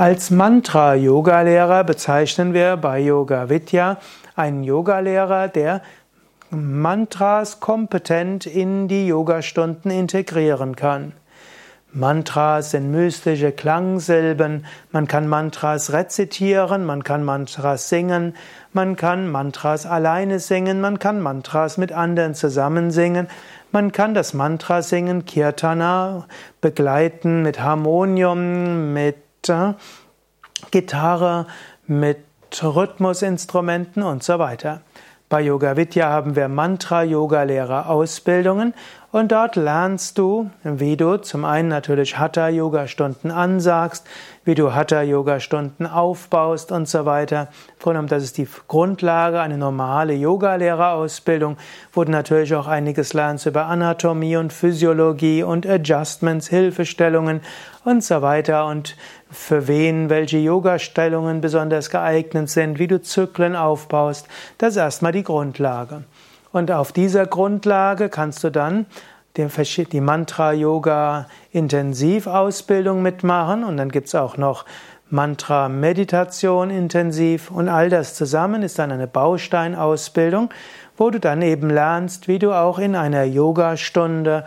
Als Mantra-Yoga-Lehrer bezeichnen wir bei Yoga Vidya einen Yogalehrer, der Mantras kompetent in die Yogastunden integrieren kann. Mantras sind mystische Klangsilben, man kann Mantras rezitieren, man kann Mantras singen, man kann Mantras alleine singen, man kann Mantras mit anderen zusammen singen, man kann das Mantra singen, Kirtana, begleiten mit Harmonium, mit Gitarre, mit Rhythmusinstrumenten und so weiter. Bei Yoga Vidya haben wir Mantra-Yoga-Lehrer-Ausbildungen und dort lernst du, wie du zum einen natürlich Hatha-Yoga-Stunden ansagst, wie du Hatha-Yoga-Stunden aufbaust und so weiter. Vor allem, das ist die Grundlage, eine normale Yoga-Lehrerausbildung, wo du natürlich auch einiges lernst über Anatomie und Physiologie und Adjustments, Hilfestellungen und so weiter und für wen welche Yoga-Stellungen besonders geeignet sind, wie du Zyklen aufbaust. Das ist erstmal die Grundlage. Und auf dieser Grundlage kannst du dann die Mantra-Yoga-Intensivausbildung mitmachen. Und dann gibt es auch noch Mantra-Meditation intensiv. Und all das zusammen ist dann eine Bausteinausbildung, wo du dann eben lernst, wie du auch in einer Yogastunde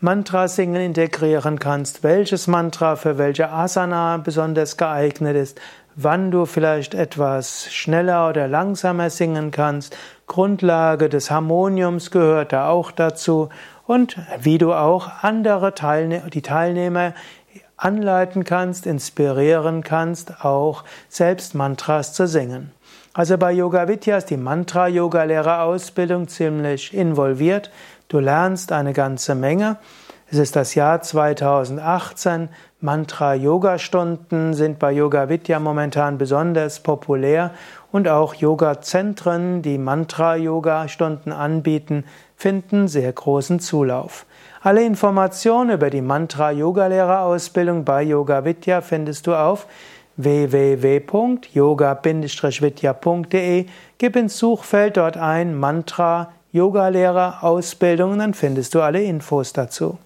Mantra-Singen integrieren kannst, welches Mantra für welche Asana besonders geeignet ist, wann du vielleicht etwas schneller oder langsamer singen kannst. Grundlage des Harmoniums gehört da auch dazu und wie du auch andere Teilne die Teilnehmer anleiten kannst, inspirieren kannst, auch selbst Mantras zu singen. Also bei Yoga Vidya ist die Mantra-Yoga-Lehrerausbildung ziemlich involviert. Du lernst eine ganze Menge. Es ist das Jahr 2018. Mantra-Yoga-Stunden sind bei Yoga Vidya momentan besonders populär und auch Yoga-Zentren, die Mantra-Yoga-Stunden anbieten, finden sehr großen Zulauf. Alle Informationen über die Mantra-Yoga-Lehrerausbildung bei Yoga Vidya findest du auf www.yoga-vidya.de. Gib ins Suchfeld dort ein Mantra Yogalehrer Ausbildung, dann findest du alle Infos dazu.